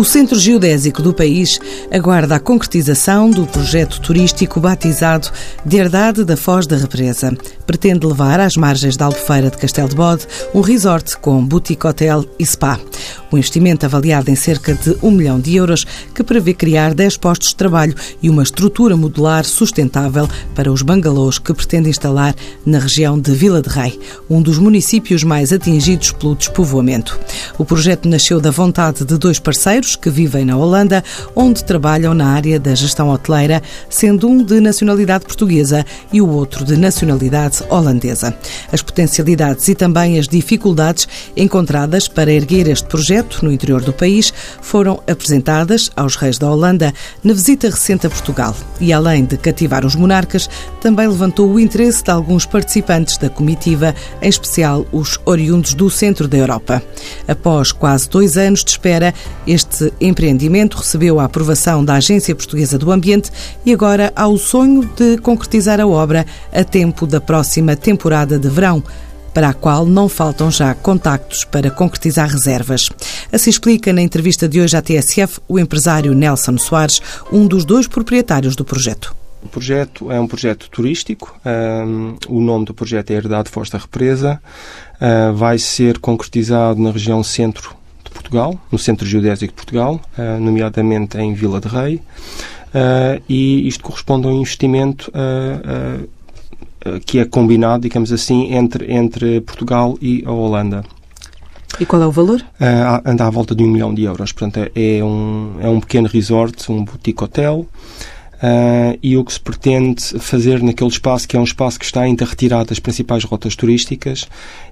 O Centro Geodésico do país aguarda a concretização do projeto turístico batizado de Herdade da Foz da Represa. Pretende levar às margens da Albufeira de Castelo de Bode um resort com boutique hotel e spa. O investimento avaliado em cerca de um milhão de euros que prevê criar 10 postos de trabalho e uma estrutura modular sustentável para os bangalôs que pretende instalar na região de Vila de Rei, um dos municípios mais atingidos pelo despovoamento. O projeto nasceu da vontade de dois parceiros que vivem na Holanda, onde trabalham na área da gestão hoteleira, sendo um de nacionalidade portuguesa e o outro de nacionalidade holandesa. As potencialidades e também as dificuldades encontradas para erguer este projeto no interior do país foram apresentadas aos reis da Holanda na visita recente a Portugal. E além de cativar os monarcas, também levantou o interesse de alguns participantes da comitiva, em especial os oriundos do centro da Europa. Após quase dois anos de espera, este empreendimento recebeu a aprovação da Agência Portuguesa do Ambiente e agora há o sonho de concretizar a obra a tempo da próxima temporada de verão para a qual não faltam já contactos para concretizar reservas. Assim explica na entrevista de hoje à TSF o empresário Nelson Soares, um dos dois proprietários do projeto. O projeto é um projeto turístico. Um, o nome do projeto é Herdade Foz da Represa. Uh, vai ser concretizado na região centro Portugal, no Centro Geodésico de Portugal, uh, nomeadamente em Vila de Rei, uh, e isto corresponde a um investimento que é combinado, digamos assim, entre, entre Portugal e a Holanda. E qual é o valor? anda à volta de um milhão de euros. Portanto, é um, é um pequeno resort, um boutique hotel, Uh, e o que se pretende fazer naquele espaço, que é um espaço que está ainda retirado das principais rotas turísticas,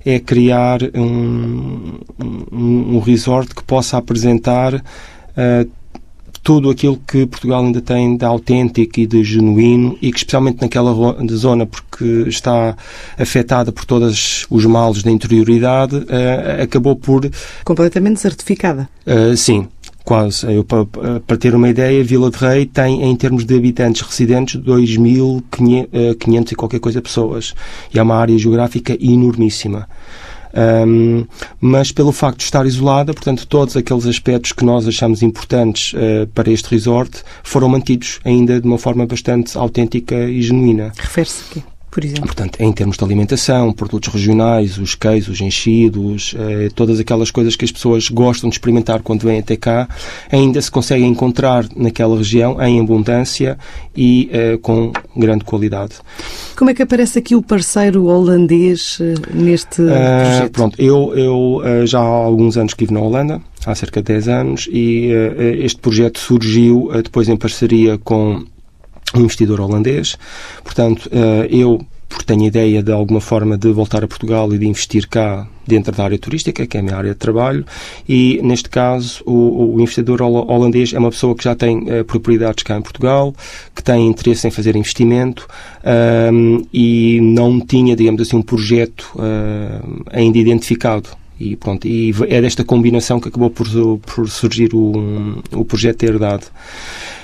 é criar um, um, um resort que possa apresentar uh, tudo aquilo que Portugal ainda tem de autêntico e de genuíno e que especialmente naquela zona porque está afetada por todos os males da interioridade uh, acabou por completamente desertificada. Uh, sim, quase. Eu, para, para, ter uma ideia, Vila de Rei tem, em termos de habitantes residentes, 2.500 e qualquer coisa pessoas. E é uma área geográfica enormíssima. Um, mas pelo facto de estar isolada, portanto, todos aqueles aspectos que nós achamos importantes uh, para este resort foram mantidos ainda de uma forma bastante autêntica e genuína. Refere-se aqui por exemplo? Portanto, em termos de alimentação, produtos regionais, os queijos, os enchidos, eh, todas aquelas coisas que as pessoas gostam de experimentar quando vêm até cá, ainda se conseguem encontrar naquela região em abundância e eh, com grande qualidade. Como é que aparece aqui o parceiro holandês eh, neste uh, projeto? Pronto, eu, eu uh, já há alguns anos que vivo na Holanda, há cerca de 10 anos, e uh, este projeto surgiu depois em parceria com um investidor holandês. Portanto, eh, eu porque tenho ideia de alguma forma de voltar a Portugal e de investir cá dentro da área turística, que é a minha área de trabalho, e neste caso o, o investidor holandês é uma pessoa que já tem uh, propriedades cá em Portugal, que tem interesse em fazer investimento um, ehm, e não tinha, digamos assim, um projeto uh, ainda identificado. E pronto, e é desta combinação que acabou por, por surgir o, o projeto ter dado.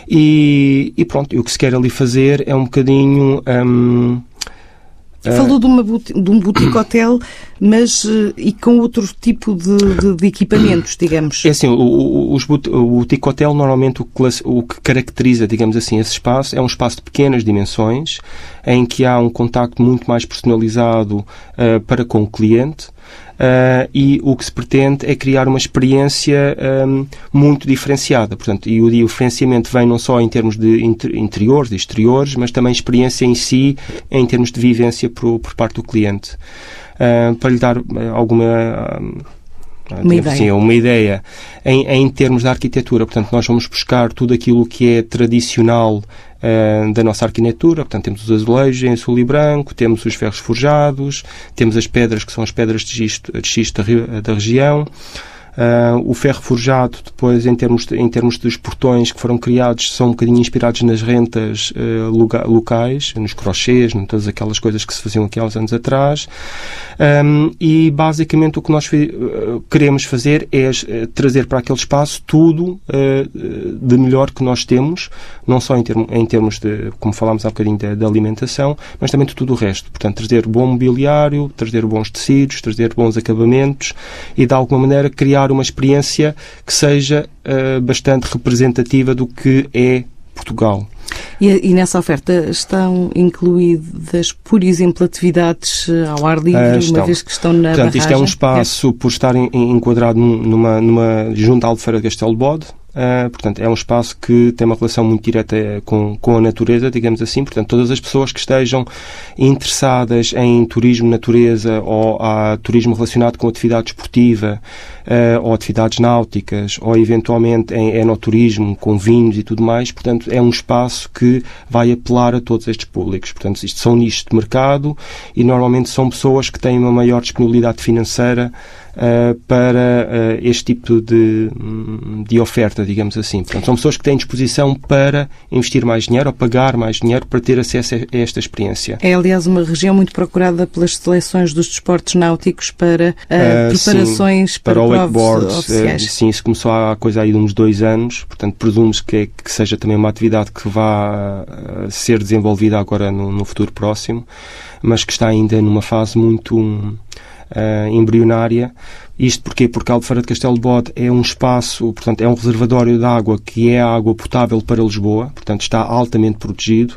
E, e pronto, e o que se quer ali fazer é um bocadinho. Um, Falou de, uma, de um boutique hotel, mas uh, e com outro tipo de, de, de, equipamentos, digamos? É assim, o, o, o boutique hotel normalmente o que, o que caracteriza, digamos assim, esse espaço é um espaço de pequenas dimensões, em que há um contacto muito mais personalizado uh, para com o cliente, Uh, e o que se pretende é criar uma experiência um, muito diferenciada. Portanto, e o diferenciamento vem não só em termos de interiores, de exteriores, mas também experiência em si, em termos de vivência por, por parte do cliente. Uh, para lhe dar alguma. Uma ideia. Sim, uma ideia em, em termos da arquitetura. Portanto, nós vamos buscar tudo aquilo que é tradicional uh, da nossa arquitetura. Portanto, temos os azulejos em azul e branco, temos os ferros forjados, temos as pedras que são as pedras de xisto, de xisto da, da região. Uh, o ferro forjado, depois, em termos, de, em termos dos portões que foram criados, são um bocadinho inspirados nas rentas uh, locais, nos crochês, em todas aquelas coisas que se faziam aqui há uns anos atrás. Um, e, basicamente, o que nós uh, queremos fazer é trazer para aquele espaço tudo de melhor que nós temos, não só em, termo, em termos de, como falámos há bocadinho, da alimentação, mas também de tudo o resto. Portanto, trazer bom mobiliário, trazer bons tecidos, trazer bons acabamentos e, de alguma maneira, criar dar uma experiência que seja uh, bastante representativa do que é Portugal. E, e, nessa oferta estão incluídas, por exemplo, atividades eh, ao ar livre, uh, uma vez que estão na Portanto, barragem? isto é um espaço, é. por estar enquadrado numa, numa junta Albufeira de Castelo de Bode, Uh, portanto, é um espaço que tem uma relação muito direta com, com a natureza, digamos assim. Portanto, todas as pessoas que estejam interessadas em turismo natureza ou a turismo relacionado com atividade esportiva uh, ou atividades náuticas ou eventualmente em enoturismo com vinhos e tudo mais, portanto, é um espaço que vai apelar a todos estes públicos. Portanto, isto são nichos de mercado e normalmente são pessoas que têm uma maior disponibilidade financeira uh, para uh, este tipo de, de oferta, digamos assim. Portanto, são pessoas que têm disposição para investir mais dinheiro ou pagar mais dinheiro para ter acesso a esta experiência. É, aliás, uma região muito procurada pelas seleções dos desportos náuticos para uh, preparações sim, para, para o wakeboard. sim, isso começou há coisa aí de uns dois anos, portanto, presumo-se que, é, que seja também uma atividade que vá ser desenvolvida agora no, no futuro próximo, mas que está ainda numa fase muito uh, embrionária. Isto porquê? Porque Albufeira de Castelo de Bode é um espaço, portanto, é um reservatório de água que é água potável para Lisboa, portanto, está altamente protegido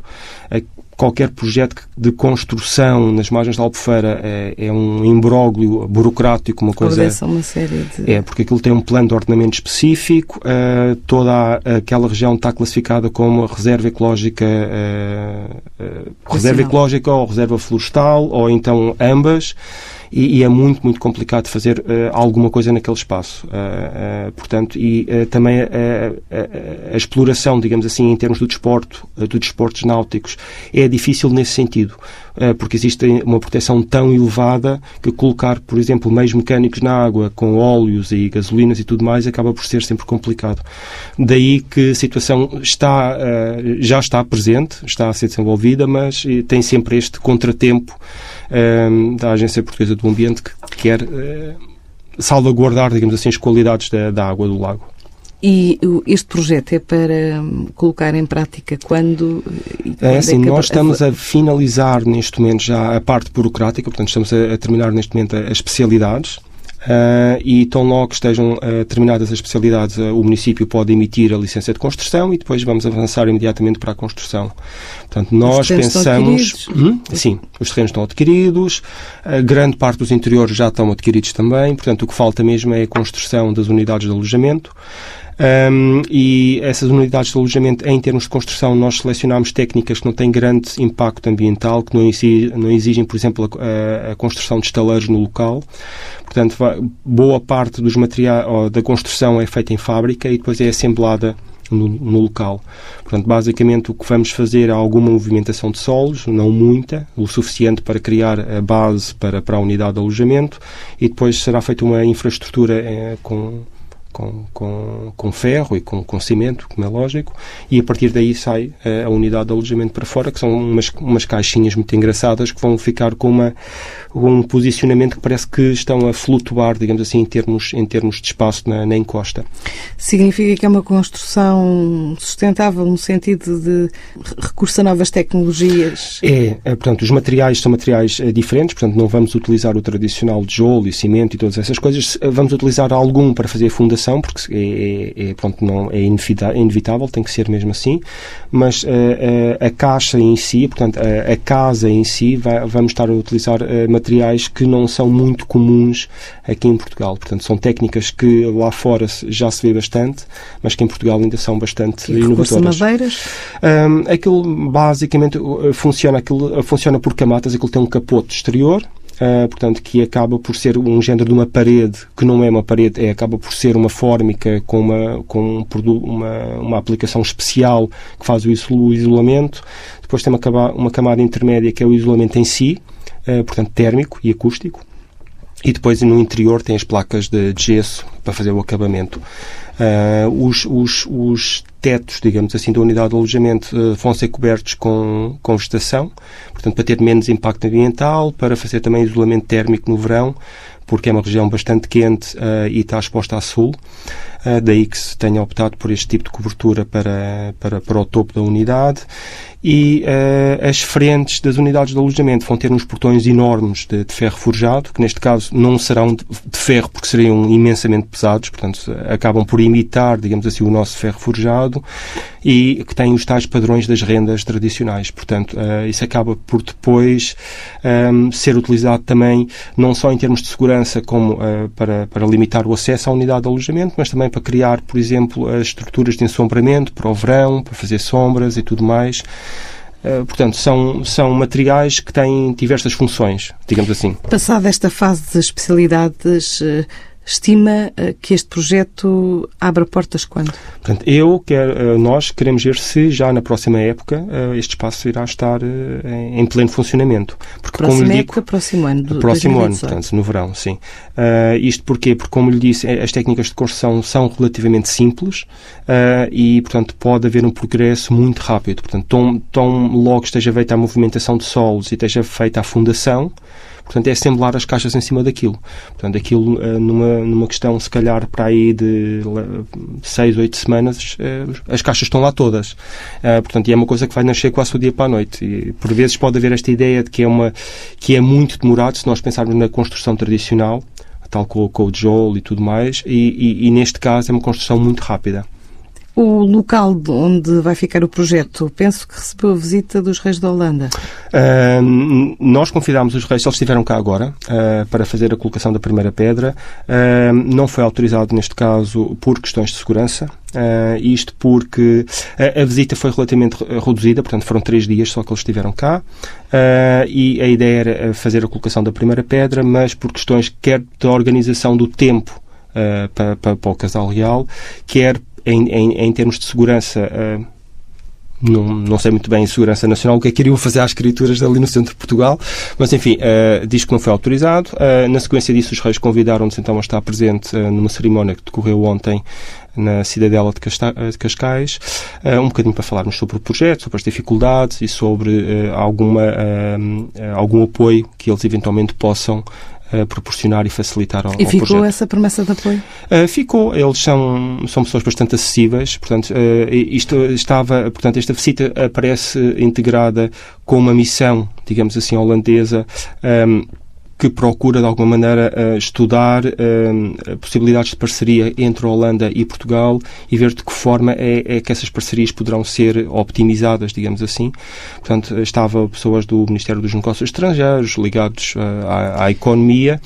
qualquer projeto de construção nas margens da Albufeira é, é um imbróglio burocrático, uma coisa... Obedece uma série de... É, porque aquilo tem um plano de ordenamento específico, uh, toda a, aquela região está classificada como reserva ecológica, uh, uh, reserva ecológica ou reserva florestal, ou então ambas, e, e, é muito, muito complicado fazer uh, alguma coisa naquele espaço. Uh, portanto, e também a, exploração, digamos assim, em termos do desporto, dos desportos náuticos, é difícil nesse sentido, porque existe uma proteção tão elevada que colocar, por exemplo, meios mecânicos na água com óleos e gasolinas e tudo mais acaba por ser sempre complicado. Daí que a situação está, já está presente, está a ser desenvolvida, mas tem sempre este contratempo da Agência Portuguesa do Ambiente que quer uh, salvaguardar, digamos assim, as qualidades da, da água do lago. E este projeto é para hum, colocar em prática quando? É assim, é nós estamos a finalizar neste momento já a parte burocrática, portanto estamos a terminar neste momento as especialidades. Uh, e tão logo estejam uh, terminadas as especialidades, uh, o município pode emitir a licença de construção e depois vamos avançar imediatamente para a construção. Portanto, nós pensamos. Hum, sim, os terrenos estão adquiridos, grande parte dos interiores já estão adquiridos também, portanto, o que falta mesmo é a construção das unidades de alojamento. Um, e essas unidades de alojamento, em termos de construção, nós selecionamos técnicas que não têm grande impacto ambiental, que não exigem, não exigem por exemplo, a, a, construção de estaleiros no local. Portanto, boa parte dos materiais da construção é feita em fábrica e depois é assemblada no, no, local. Portanto, basicamente o que vamos fazer é alguma movimentação de solos, não muita, o suficiente para criar a base para, para a unidade de alojamento e depois será feita uma infraestrutura eh, com com, com, com ferro e com, com cimento, como é lógico, e a partir daí sai uh, a unidade de alojamento para fora, que são umas, umas caixinhas muito engraçadas que vão ficar com uma, um posicionamento que parece que estão a flutuar, digamos assim, em termos, em termos de espaço na, na encosta. Significa que é uma construção sustentável no sentido de recurso a novas tecnologias? É, é portanto, os materiais são materiais é, diferentes, portanto, não vamos utilizar o tradicional tijolo e cimento e todas essas coisas, vamos utilizar algum para fazer a porque é, é, é pronto, não, é inevitável, tem que ser mesmo assim, mas uh, uh, a caixa em si, portanto, a, a casa em si, vai, vamos estar a utilizar uh, materiais que não são muito comuns aqui em Portugal. Portanto, são técnicas que lá fora já se vê bastante, mas que em Portugal ainda são bastante e inovadoras. madeiras? Um, aquilo basicamente funciona, aquilo funciona por camadas, aquilo tem um capote exterior, Uh, portanto, que acaba por ser um género de uma parede, que não é uma parede, é, acaba por ser uma fórmica com uma, com um, uma, uma aplicação especial que faz o isolamento. Depois tem uma, uma camada intermédia que é o isolamento em si, uh, portanto, térmico e acústico. E depois no interior tem as placas de, de gesso para fazer o acabamento. Uh, os, os, os, tetos, digamos assim, da unidade de alojamento uh, vão ser cobertos com, com vegetação, portanto, para ter menos impacto ambiental, para fazer também isolamento térmico no verão, porque é uma região bastante quente uh, e está exposta a sul. Uh, daí que se tenha optado por este tipo de cobertura para, para, para o topo da unidade e uh, as frentes das unidades de alojamento vão ter uns portões enormes de, de ferro forjado, que neste caso não serão de, de ferro porque seriam imensamente pesados, portanto, acabam por imitar, digamos assim, o nosso ferro forjado e que têm os tais padrões das rendas tradicionais. Portanto, uh, isso acaba por depois um, ser utilizado também, não só em termos de segurança, como uh, para, para limitar o acesso à unidade de alojamento, mas também para criar, por exemplo, as estruturas de ensombramento para o verão, para fazer sombras e tudo mais. Uh, portanto, são, são materiais que têm diversas funções, digamos assim. Passada esta fase de especialidades, estima uh, que este projeto abra portas quando? Portanto, eu, quero, nós queremos ver se já na próxima época este espaço irá estar em, pleno funcionamento. Porque, próxima como lhe época, digo, próximo ano. Do próximo 2018. ano, portanto, no verão, sim. isto porquê? Porque, como lhe disse, as técnicas de construção são relativamente simples e, portanto, pode haver um progresso muito rápido. Portanto, tão, tão logo esteja feita a movimentação de solos e esteja feita a fundação, Portanto, é assemblar as caixas em cima daquilo. Portanto, aquilo eh, numa, numa questão, se calhar, para aí de seis, oito semanas, eh, as caixas estão lá todas. Eh, portanto, e é uma coisa que vai nascer quase o dia para a noite. E, por vezes pode haver esta ideia de que é, uma, que é muito demorado se nós pensarmos na construção tradicional, tal com, com o Joel e tudo mais, e, e, e neste caso é uma construção muito rápida. O local onde vai ficar o projeto, penso que recebeu a visita dos reis da Holanda. Uh, nós convidámos os reis, eles estiveram cá agora, uh, para fazer a colocação da primeira pedra. Uh, não foi autorizado, neste caso, por questões de segurança. isto porque a, a, visita foi relativamente reduzida, portanto foram três dias só que eles estiveram cá. e a ideia era fazer a colocação da primeira pedra, mas por questões quer da organização do tempo para, para, para o casal real, quer em, em, em termos de segurança, uh, não, não sei muito bem em segurança nacional o que é que iriam fazer às escrituras ali no centro de Portugal, mas enfim, uh, diz que não foi autorizado. Uh, na sequência disso, os reis convidaram-nos então a estar presente numa cerimónia que decorreu ontem na Cidadela de, de Cascais, um bocadinho para falarmos sobre o projeto, sobre as dificuldades e sobre alguma, algum apoio que eles eventualmente possam uh, proporcionar e facilitar ao, e ficou projeto. essa promessa de apoio? Uh, ficou. Eles são, são pessoas bastante acessíveis. Portanto, uh, isto estava, portanto, esta visita aparece integrada com uma missão, digamos assim, holandesa. Um, que procura, de alguma maneira, uh, estudar uh, possibilidades de parceria entre a Holanda e Portugal e ver de que forma é, é, que essas parcerias poderão ser optimizadas, digamos assim. Portanto, estava pessoas do Ministério dos Negócios Estrangeiros ligados à, à economia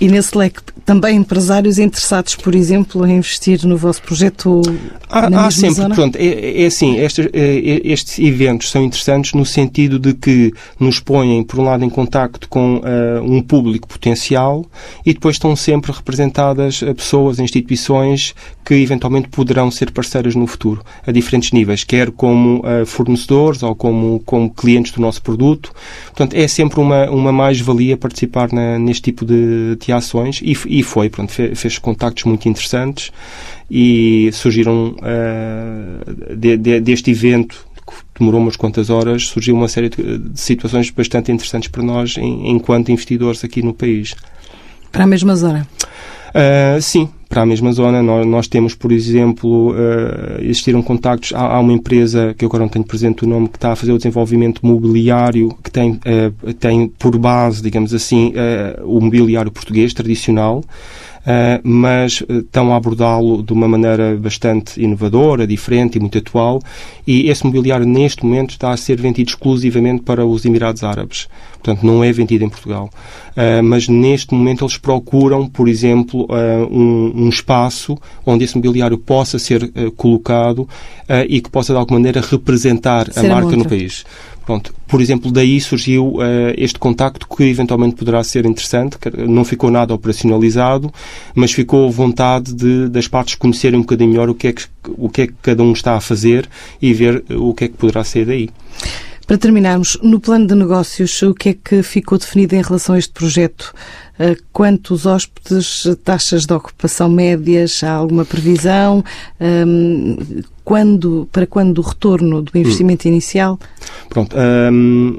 e nesse leque também empresários interessados, por exemplo, em investir no vosso projeto há, na há sempre, zona? pronto, é, é assim, estes, é, estes, eventos são interessantes no sentido de que nos põem, por um lado, em contacto com uh, um público potencial e depois estão sempre representadas pessoas, instituições que eventualmente poderão ser parceiras no futuro, a diferentes níveis, quer como uh, fornecedores ou como, como clientes do nosso produto. Portanto, é sempre uma, uma mais-valia participar na, neste tipo de, de ações e, e foi, pronto, fez, fez contactos muito interessantes e surgiram uh, de, de, deste evento que demorou umas quantas horas, surgiu uma série de, de situações bastante interessantes para nós em, enquanto investidores aqui no país. Para a mesma zona? Uh, sim, para a mesma zona. Nós, nós temos, por exemplo, uh, existiram contactos. Há, há, uma empresa, que eu agora não tenho presente o nome, que está a fazer o desenvolvimento mobiliário, que tem, uh, tem por base, digamos assim, o mobiliário português tradicional. Uh, mas estão a abordá-lo de uma maneira bastante inovadora, diferente e muito atual. E esse mobiliário, neste momento, está a ser vendido exclusivamente para os Emirados Árabes. Portanto, não é vendido em Portugal. Uh, mas neste momento eles procuram, por exemplo, um, espaço onde esse mobiliário possa ser colocado e que possa, de alguma maneira, representar ser a marca no país. Pronto, por exemplo, daí surgiu uh, este contacto que eventualmente poderá ser interessante. Não ficou nada operacionalizado, mas ficou vontade de, das partes conhecerem um bocadinho melhor o que, é que, o que é que cada um está a fazer e ver o que é que poderá ser daí. Para terminarmos, no plano de negócios, o que é que ficou definido em relação a este projeto? Quantos hóspedes, taxas de ocupação médias, há alguma previsão? Ehm, quando, para quando o retorno do investimento hum. inicial? Pronto. Um,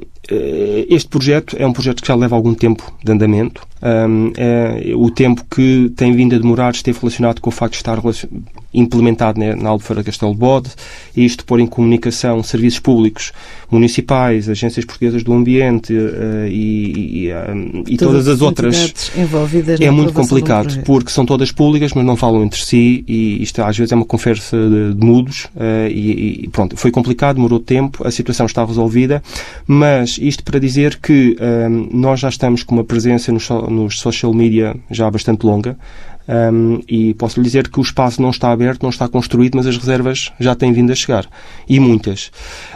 este projeto é um projeto que já leva algum tempo de andamento. Um, é, o tempo que tem vindo a demorar esteve relacionado com o facto de estar implementado né, na Albufeira Castelo Bode e isto pôr em comunicação serviços públicos municipais, agências portuguesas do ambiente uh, e, e, um, e todas, todas, as outras. Envolvidas é muito complicado porque são todas públicas, mas não falam entre si e isto às vezes é uma conversa de, de mudos uh, e, e, pronto, foi complicado, demorou tempo, a situação está resolvida, mas isto para dizer que um, nós já estamos com uma presença nos, nos social media já bastante longa. Um, e posso lhe dizer que o espaço não está aberto, não está construído, mas as reservas já têm vindo a chegar. E muitas.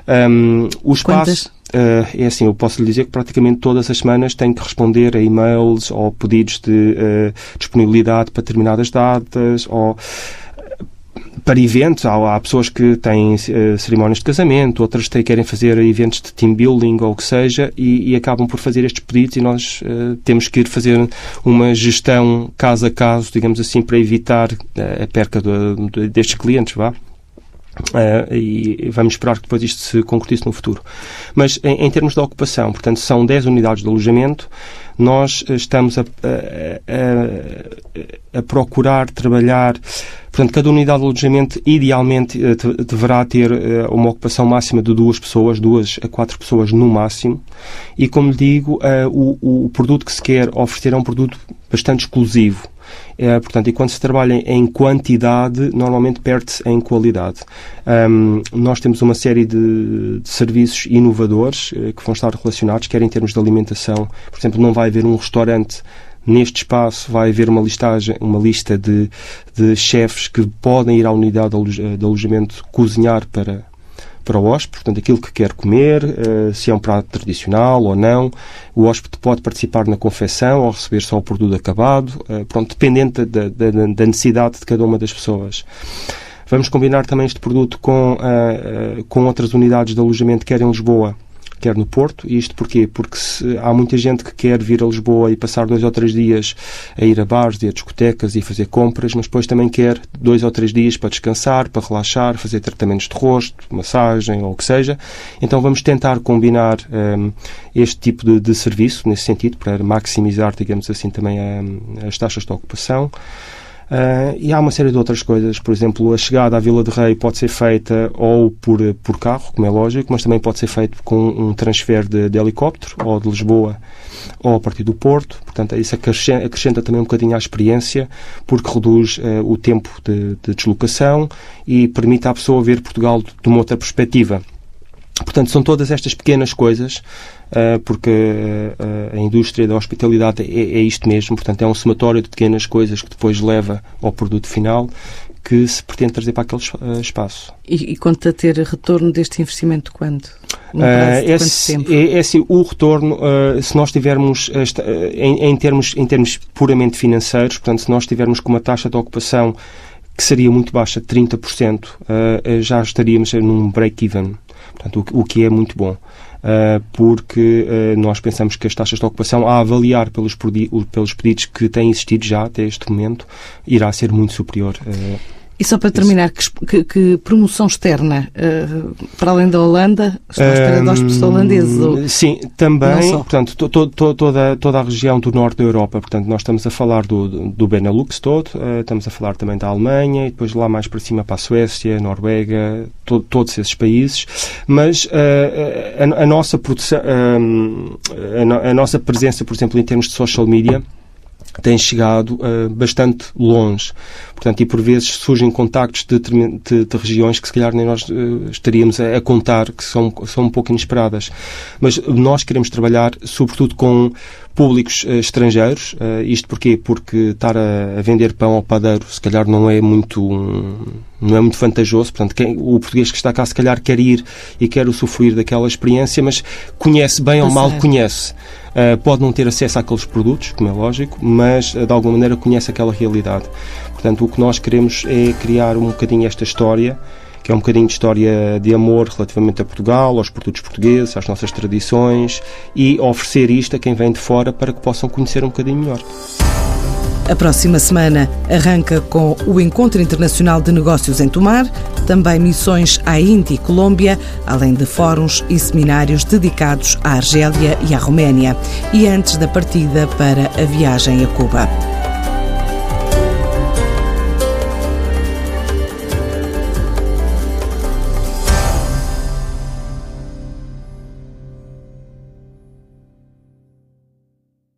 Um, o espaço. Uh, é assim, eu posso lhe dizer que praticamente todas as semanas tenho que responder a e-mails ou pedidos de uh, disponibilidade para determinadas datas ou para eventos, há, há pessoas que têm uh, cerimónias de casamento, outras têm, querem fazer eventos de team building ou o que seja e, e acabam por fazer estes pedidos e nós uh, temos que ir fazer uma gestão caso a caso, digamos assim, para evitar uh, a perca de, de, destes clientes, vá. Uh, e vamos esperar que depois isto se concretize no futuro. Mas em, em termos de ocupação, portanto, são 10 unidades de alojamento, nós estamos a, a, a, a procurar trabalhar Portanto, cada unidade de alojamento, idealmente, eh, deverá ter eh, uma ocupação máxima de duas pessoas, duas a quatro pessoas no máximo. E, como lhe digo, eh, o, o produto que se quer oferecer é um produto bastante exclusivo. É, portanto, e quando se trabalha em quantidade, normalmente perde-se em qualidade. Um, nós temos uma série de, de serviços inovadores que vão estar relacionados, quer em termos de alimentação. Por exemplo, não vai haver um restaurante Neste espaço vai haver uma listagem, uma lista de, de chefes que podem ir à unidade de alojamento cozinhar para, para o hóspede, portanto, aquilo que quer comer, uh, se é um prato tradicional ou não. O hóspede pode participar na confecção ou receber só o produto acabado, uh, pronto, dependente da, da, da, necessidade de cada uma das pessoas. Vamos combinar também este produto com, uh, com outras unidades de alojamento, quer em Lisboa, quer no Porto. E isto porquê? Porque se, há muita gente que quer vir a Lisboa e passar dois ou três dias a ir a bares e a discotecas e fazer compras, mas depois também quer dois ou três dias para descansar, para relaxar, fazer tratamentos de rosto, massagem ou o que seja. Então vamos tentar combinar um, este tipo de, de, serviço nesse sentido para maximizar, digamos assim, também a, as taxas de ocupação. Uh, e há uma série de outras coisas, por exemplo, a chegada à Vila de Rei pode ser feita ou por, por carro, como é lógico, mas também pode ser feito com um transfer de, de helicóptero, ou de Lisboa, ou a partir do Porto. Portanto, isso acrescenta, acrescenta também um bocadinho à experiência, porque reduz uh, o tempo de, de deslocação e permite à pessoa ver Portugal de uma outra perspectiva. Portanto, são todas estas pequenas coisas ah, porque ah, a indústria da hospitalidade é, é isto mesmo, portanto, é um somatório de pequenas coisas que depois leva ao produto final que se pretende trazer para aquele uh, espaço. E, e conta ter retorno deste investimento quando? Uh, é, é, é, assim, o retorno, uh, se nós tivermos, esta, em, em, termos, em termos puramente financeiros, portanto, se nós tivermos com uma taxa de ocupação que seria muito baixa, 30%, já estaríamos num break-even, portanto, o, que é muito bom. Eh, porque eh, nós pensamos que as taxas de ocupação, a avaliar pelos, pelos pedidos que têm existido já até este momento, irá ser muito superior. Eh, e só para terminar, que, que, promoção externa, uh, para além da Holanda, estão à espera hóspedes holandeses? Ou... Sim, também, portanto, to, to, to, toda, toda a região do norte da Europa, portanto, nós estamos a falar do, do Benelux todo, uh, estamos a falar também da Alemanha e depois lá mais para cima para a Suécia, Noruega, to, todos esses países, mas uh, a, a, nossa produção, a, a nossa presença, por exemplo, em termos de social media, tem chegado uh, bastante longe. Portanto, e por vezes surgem contactos de, de, de regiões que se calhar nem nós uh, estaríamos a, a, contar, que são, são um pouco inesperadas. Mas nós queremos trabalhar sobretudo com públicos uh, estrangeiros. isto porquê? Porque estar a, vender pão ao padeiro se calhar não é muito, não é muito vantajoso. Portanto, quem, o português que está cá se calhar quer ir e quer usufruir daquela experiência, mas conhece bem ou mal conhece. Uh, pode não ter acesso àqueles produtos, como é lógico, mas de alguma maneira conhece aquela realidade. Portanto, o que nós queremos é criar um bocadinho esta história, que é um bocadinho de história de amor relativamente a Portugal, aos produtos portugueses, às nossas tradições e oferecer isto a quem vem de fora para que possam conhecer um bocadinho melhor. A próxima semana arranca com o Encontro Internacional de Negócios em Tomar. também missões à Índia e Colômbia, além de fóruns e seminários dedicados à Argélia e à Roménia, e antes da partida para a viagem a Cuba.